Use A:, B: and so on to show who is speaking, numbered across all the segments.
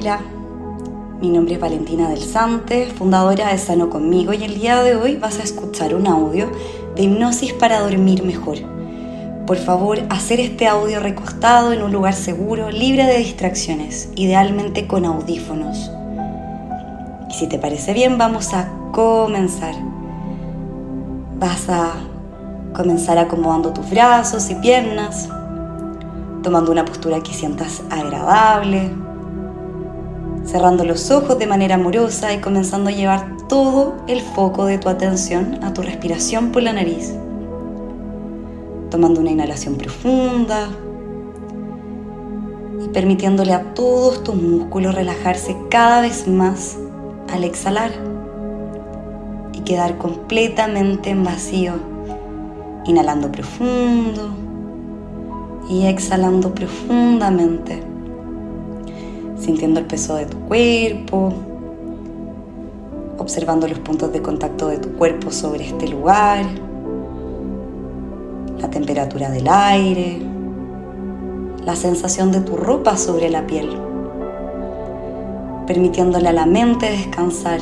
A: Hola, mi nombre es Valentina del Sante, fundadora de Sano Conmigo y el día de hoy vas a escuchar un audio de hipnosis para dormir mejor. Por favor, hacer este audio recostado en un lugar seguro, libre de distracciones, idealmente con audífonos. Y si te parece bien, vamos a comenzar. Vas a comenzar acomodando tus brazos y piernas, tomando una postura que sientas agradable, cerrando los ojos de manera amorosa y comenzando a llevar todo el foco de tu atención a tu respiración por la nariz. Tomando una inhalación profunda y permitiéndole a todos tus músculos relajarse cada vez más al exhalar y quedar completamente en vacío, inhalando profundo y exhalando profundamente sintiendo el peso de tu cuerpo, observando los puntos de contacto de tu cuerpo sobre este lugar, la temperatura del aire, la sensación de tu ropa sobre la piel, permitiéndole a la mente descansar.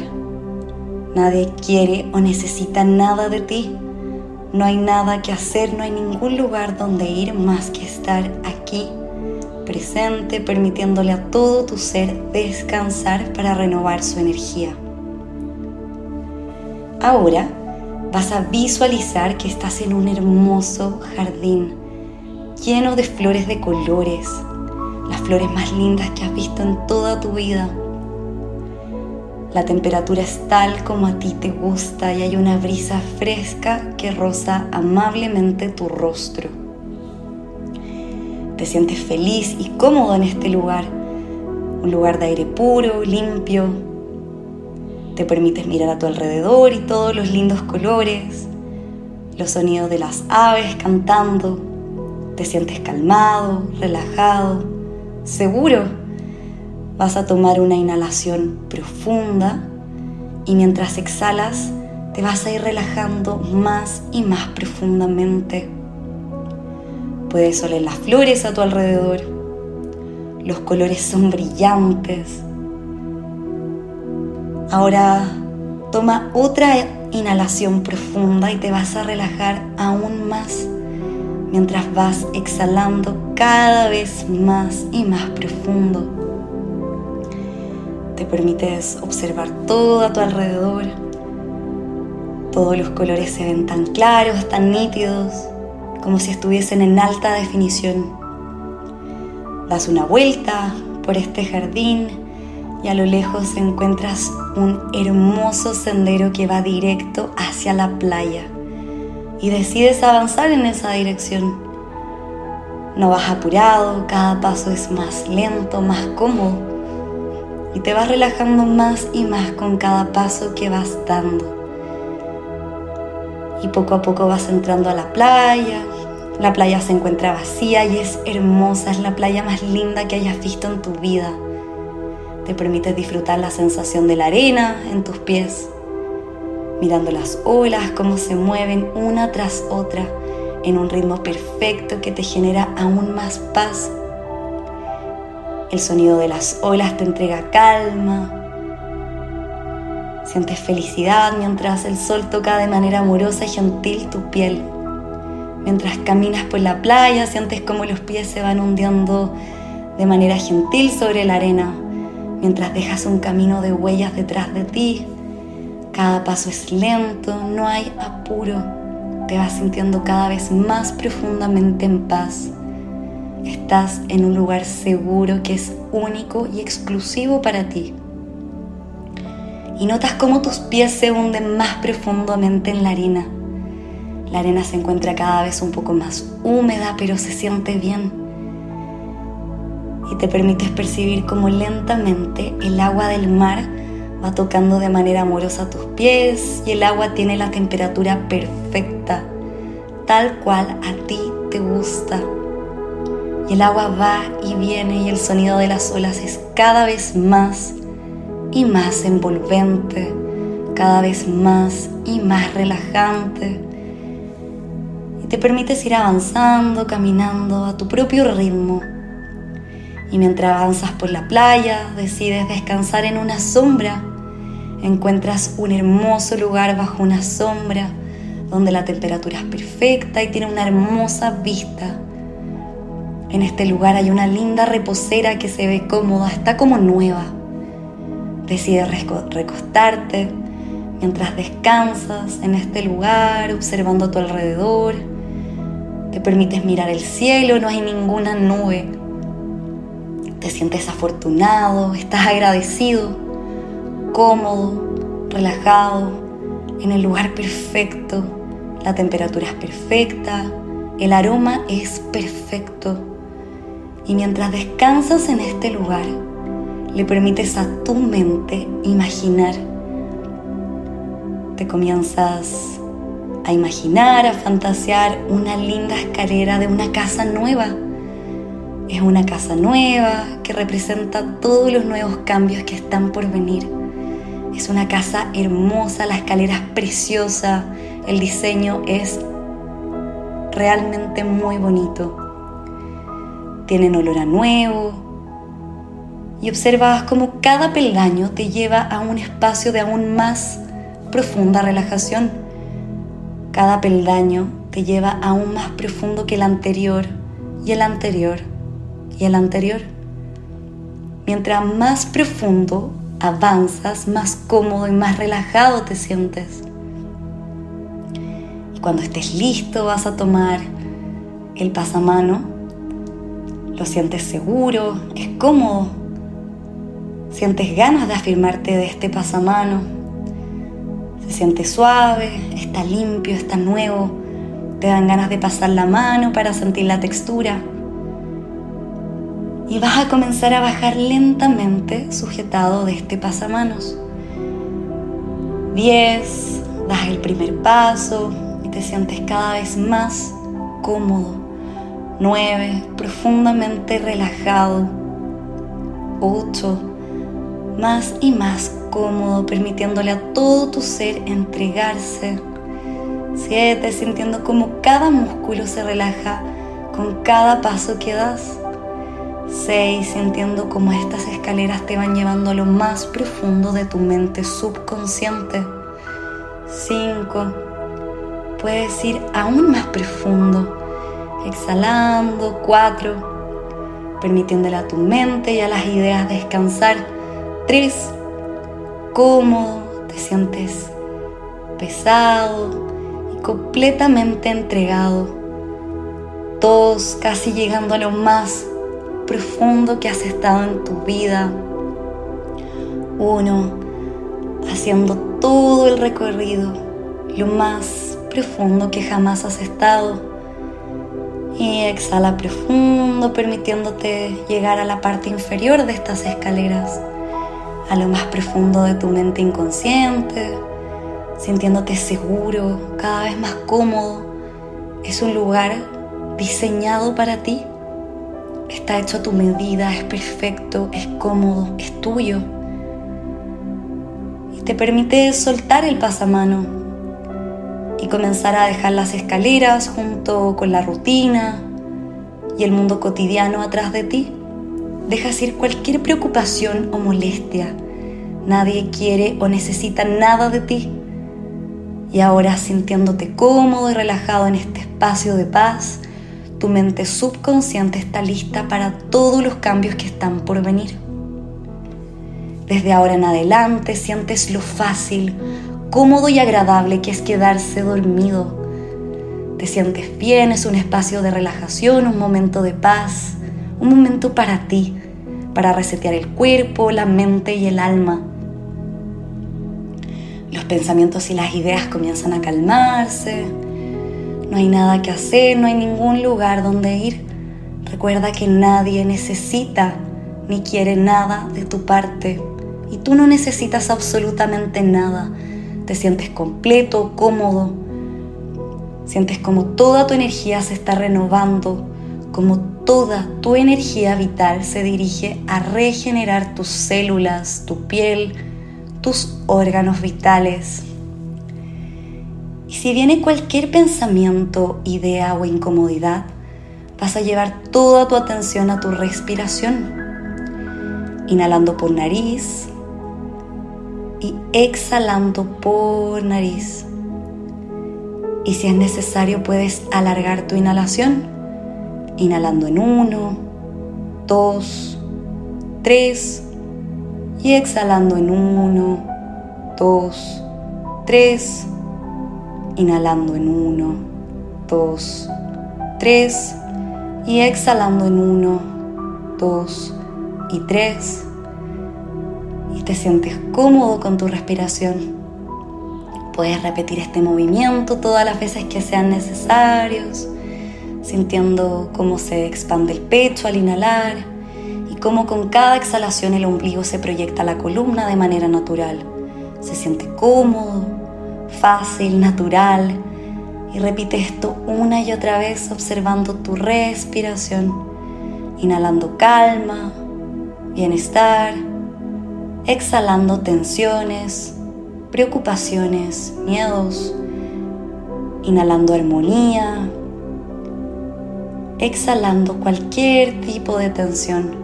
A: Nadie quiere o necesita nada de ti. No hay nada que hacer, no hay ningún lugar donde ir más que estar aquí permitiéndole a todo tu ser descansar para renovar su energía. Ahora vas a visualizar que estás en un hermoso jardín lleno de flores de colores, las flores más lindas que has visto en toda tu vida. La temperatura es tal como a ti te gusta y hay una brisa fresca que roza amablemente tu rostro te sientes feliz y cómodo en este lugar, un lugar de aire puro, limpio. Te permites mirar a tu alrededor y todos los lindos colores, los sonidos de las aves cantando. Te sientes calmado, relajado, seguro. Vas a tomar una inhalación profunda y mientras exhalas te vas a ir relajando más y más profundamente. Puedes oler las flores a tu alrededor. Los colores son brillantes. Ahora toma otra inhalación profunda y te vas a relajar aún más mientras vas exhalando cada vez más y más profundo. Te permites observar todo a tu alrededor. Todos los colores se ven tan claros, tan nítidos como si estuviesen en alta definición. Das una vuelta por este jardín y a lo lejos encuentras un hermoso sendero que va directo hacia la playa y decides avanzar en esa dirección. No vas apurado, cada paso es más lento, más cómodo y te vas relajando más y más con cada paso que vas dando y poco a poco vas entrando a la playa. La playa se encuentra vacía y es hermosa, es la playa más linda que hayas visto en tu vida. Te permite disfrutar la sensación de la arena en tus pies, mirando las olas, cómo se mueven una tras otra en un ritmo perfecto que te genera aún más paz. El sonido de las olas te entrega calma, Sientes felicidad mientras el sol toca de manera amorosa y gentil tu piel. Mientras caminas por la playa, sientes como los pies se van hundiendo de manera gentil sobre la arena. Mientras dejas un camino de huellas detrás de ti, cada paso es lento, no hay apuro. Te vas sintiendo cada vez más profundamente en paz. Estás en un lugar seguro que es único y exclusivo para ti y notas cómo tus pies se hunden más profundamente en la arena. La arena se encuentra cada vez un poco más húmeda, pero se siente bien. Y te permites percibir cómo lentamente el agua del mar va tocando de manera amorosa tus pies y el agua tiene la temperatura perfecta, tal cual a ti te gusta. Y el agua va y viene y el sonido de las olas es cada vez más y más envolvente, cada vez más y más relajante. Te permites ir avanzando, caminando a tu propio ritmo. Y mientras avanzas por la playa, decides descansar en una sombra, encuentras un hermoso lugar bajo una sombra donde la temperatura es perfecta y tiene una hermosa vista. En este lugar hay una linda reposera que se ve cómoda, está como nueva. Decides recostarte mientras descansas en este lugar, observando a tu alrededor. Te permites mirar el cielo, no hay ninguna nube te sientes afortunado, estás agradecido, cómodo, relajado, en el lugar perfecto, la temperatura es perfecta, el aroma es perfecto. Y mientras descansas en este lugar, le permites a tu mente imaginar. Te comienzas a imaginar, a fantasear una linda escalera de una casa nueva es una casa nueva que representa todos los nuevos cambios que están por venir. Es una casa hermosa, la escalera es preciosa, el diseño es realmente muy bonito. Tienen olor a nuevo y observas como cada peldaño te lleva a un espacio de aún más profunda relajación. Cada peldaño te lleva aún más profundo que el anterior y el anterior y el anterior. Mientras más profundo avanzas, más cómodo y más relajado te sientes. Y cuando estés listo vas a tomar el pasamano. Lo sientes seguro, es cómodo. Sientes ganas de afirmarte de este pasamano. Se siente suave, está limpio, está nuevo. Te dan ganas de pasar la mano para sentir la textura y vas a comenzar a bajar lentamente sujetado de este pasamanos. 10, das el primer paso y te sientes cada vez más cómodo. 9, profundamente relajado. 8, más y más cómodo, permitiéndole a todo tu ser entregarse. 7, sintiendo como cada músculo se relaja con cada paso que das. 6. Sintiendo como estas escaleras te van llevando a lo más profundo de tu mente subconsciente. 5. Puedes ir aún más profundo. Exhalando. 4. Permitiéndole a tu mente y a las ideas descansar. 3. Cómodo. Te sientes pesado y completamente entregado. 2. Casi llegando a lo más profundo que has estado en tu vida. Uno, haciendo todo el recorrido, lo más profundo que jamás has estado. Y exhala profundo, permitiéndote llegar a la parte inferior de estas escaleras, a lo más profundo de tu mente inconsciente, sintiéndote seguro, cada vez más cómodo. Es un lugar diseñado para ti está hecho a tu medida, es perfecto, es cómodo, es tuyo. Y te permite soltar el pasamano y comenzar a dejar las escaleras junto con la rutina y el mundo cotidiano atrás de ti. Dejas ir cualquier preocupación o molestia. Nadie quiere o necesita nada de ti. Y ahora sintiéndote cómodo y relajado en este espacio de paz, tu mente subconsciente está lista para todos los cambios que están por venir. Desde ahora en adelante sientes lo fácil, cómodo y agradable que es quedarse dormido. Te sientes bien, es un espacio de relajación, un momento de paz, un momento para ti, para resetear el cuerpo, la mente y el alma. Los pensamientos y las ideas comienzan a calmarse, no hay nada que hacer, no hay ningún lugar donde ir. Recuerda que nadie necesita ni quiere nada de tu parte y tú no necesitas absolutamente nada. Te sientes completo, cómodo. Sientes como toda tu energía se está renovando, como toda tu energía vital se dirige a regenerar tus células, tu piel, tus órganos vitales. Y si viene cualquier pensamiento, idea o incomodidad, vas a llevar toda tu atención a tu respiración. Inhalando por nariz y exhalando por nariz. Y si es necesario puedes alargar tu inhalación, inhalando en uno, dos, tres y exhalando en uno, dos, tres, inhalando en uno, dos, tres y exhalando en uno, dos y tres y te sientes cómodo con tu respiración. Puedes repetir este movimiento todas las veces que sean necesarios, sintiendo cómo se expande el pecho al inhalar y cómo con cada exhalación el ombligo se proyecta a la columna de manera natural. Se siente cómodo, fácil, natural. Y repite esto una y otra vez observando tu respiración, inhalando calma, bienestar, exhalando tensiones, preocupaciones, miedos, inhalando armonía, exhalando cualquier tipo de tensión.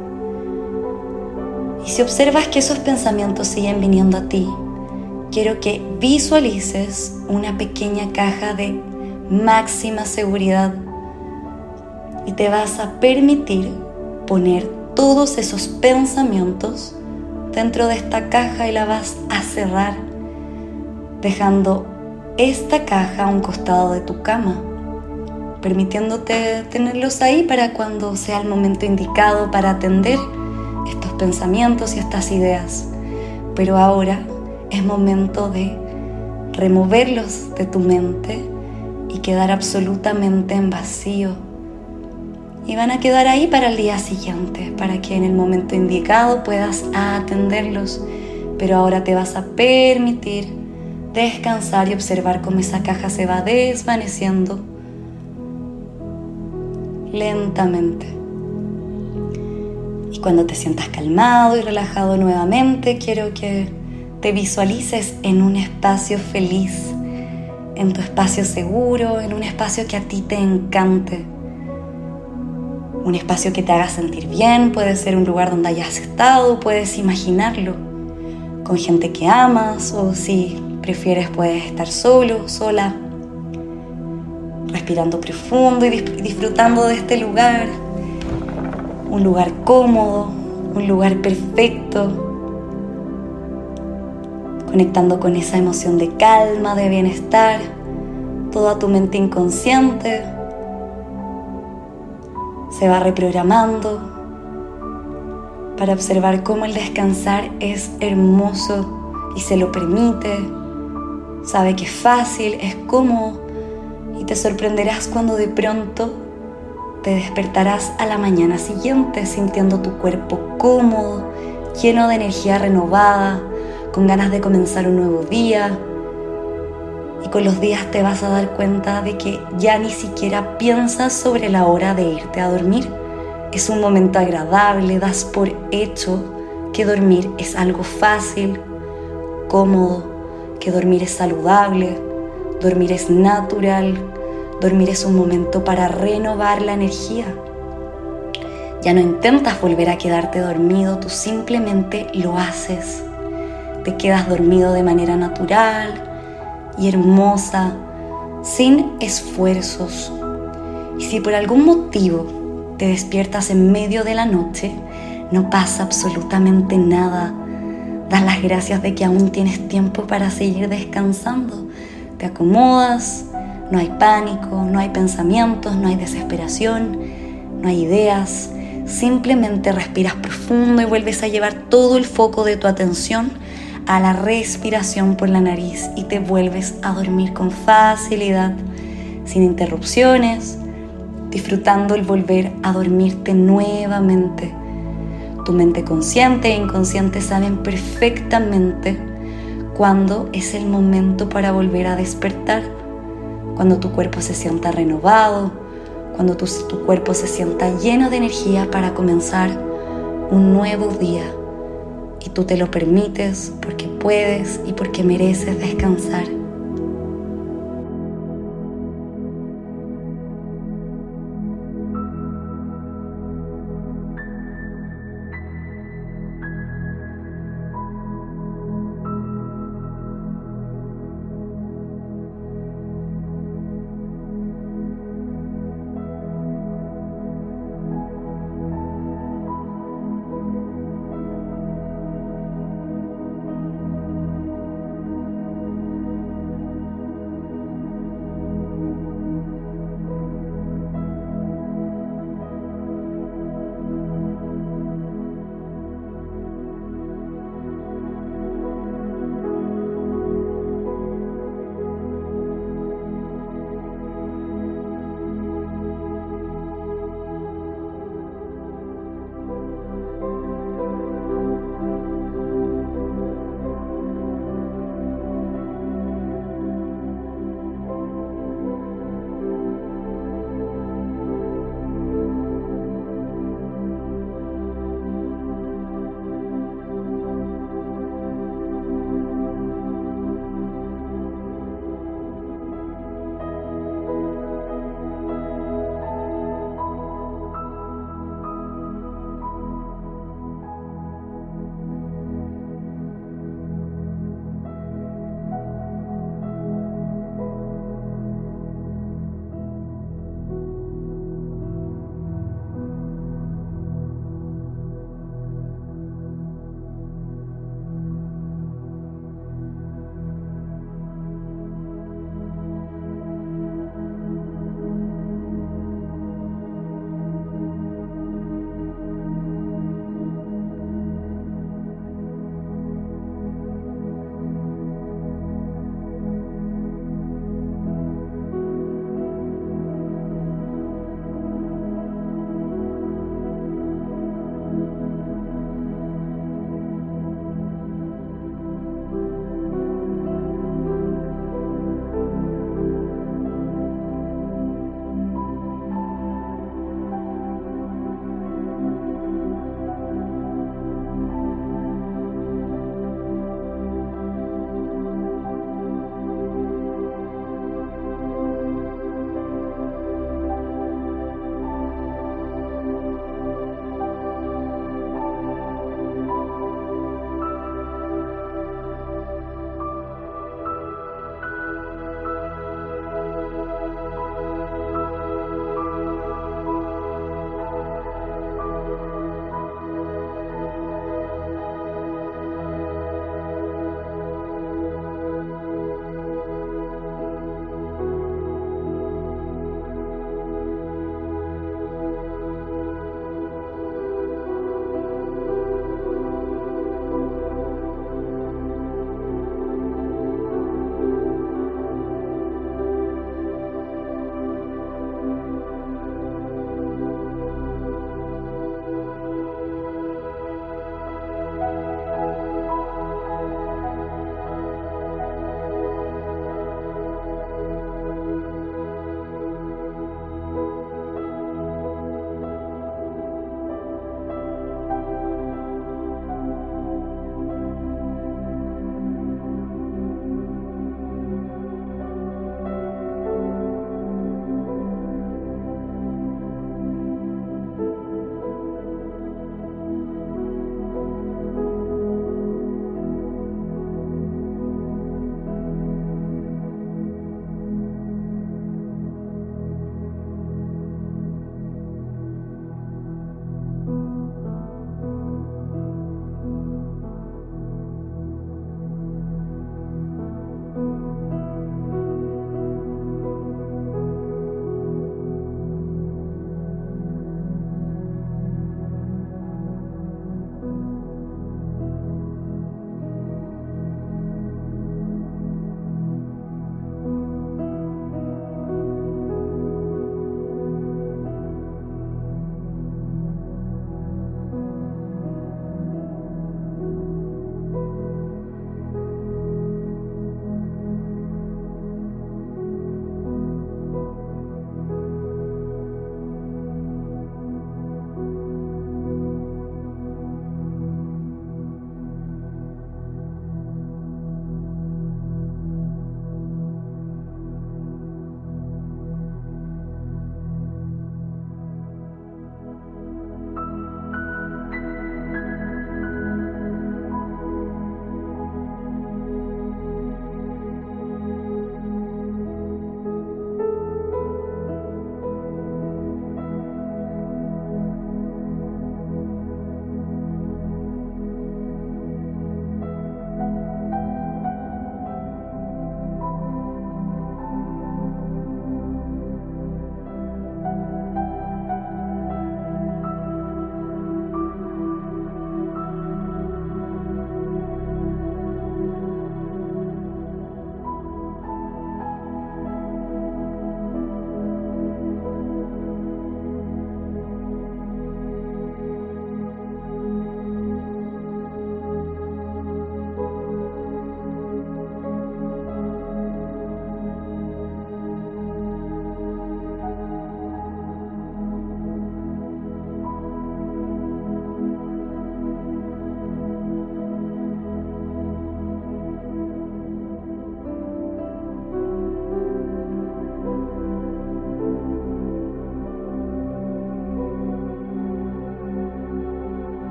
A: Y si observas que esos pensamientos siguen viniendo a ti, quiero que visualices una pequeña caja de máxima seguridad y te vas a permitir poner todos esos pensamientos dentro de esta caja y la vas a cerrar, dejando esta caja a un costado de tu cama, permitiéndote tenerlos ahí para cuando sea el momento indicado para atender estos pensamientos y estas ideas. Pero ahora es momento de removerlos de tu mente y quedar absolutamente en vacío. Y van a quedar ahí para el día siguiente, para que en el momento indicado puedas atenderlos. Pero ahora te vas a permitir descansar y observar cómo esa caja se va desvaneciendo lentamente. Y cuando te sientas calmado y relajado nuevamente, quiero que te visualices en un espacio feliz, en tu espacio seguro, en un espacio que a ti te encante. Un espacio que te haga sentir bien, puede ser un lugar donde hayas estado, puedes imaginarlo, con gente que amas o si prefieres puedes estar solo, sola, respirando profundo y disfrutando de este lugar. Un lugar cómodo, un lugar perfecto, conectando con esa emoción de calma, de bienestar, toda tu mente inconsciente. Se va reprogramando para observar cómo el descansar es hermoso y se lo permite, sabe que es fácil, es cómodo y te sorprenderás cuando de pronto te despertarás a la mañana siguiente sintiendo tu cuerpo cómodo, lleno de energía renovada, con ganas de comenzar un nuevo día. Y con los días te vas a dar cuenta de que ya ni siquiera piensas sobre la hora de irte a dormir. Es un momento agradable, das por hecho que dormir es algo fácil, cómodo, que dormir es saludable, dormir es natural, dormir es un momento para renovar la energía. Ya no intentas volver a quedarte dormido, tú simplemente lo haces te quedas dormido de manera natural y hermosa, sin esfuerzos. Y si por algún motivo te despiertas en medio de la noche, no pasa absolutamente nada. Das las gracias de que aún tienes tiempo para seguir descansando. Te acomodas, no hay pánico, no hay pensamientos, no hay desesperación, no hay ideas. Simplemente respiras profundo y vuelves a llevar todo el foco de tu atención a la respiración por la nariz y te vuelves a dormir con facilidad, sin interrupciones, disfrutando el volver a dormirte nuevamente. Tu mente consciente e inconsciente saben perfectamente cuándo es el momento para volver a despertar, cuando tu cuerpo se sienta renovado, cuando tu, tu cuerpo se sienta lleno de energía para comenzar un nuevo día y tú te lo permites porque puedes y porque mereces descansar.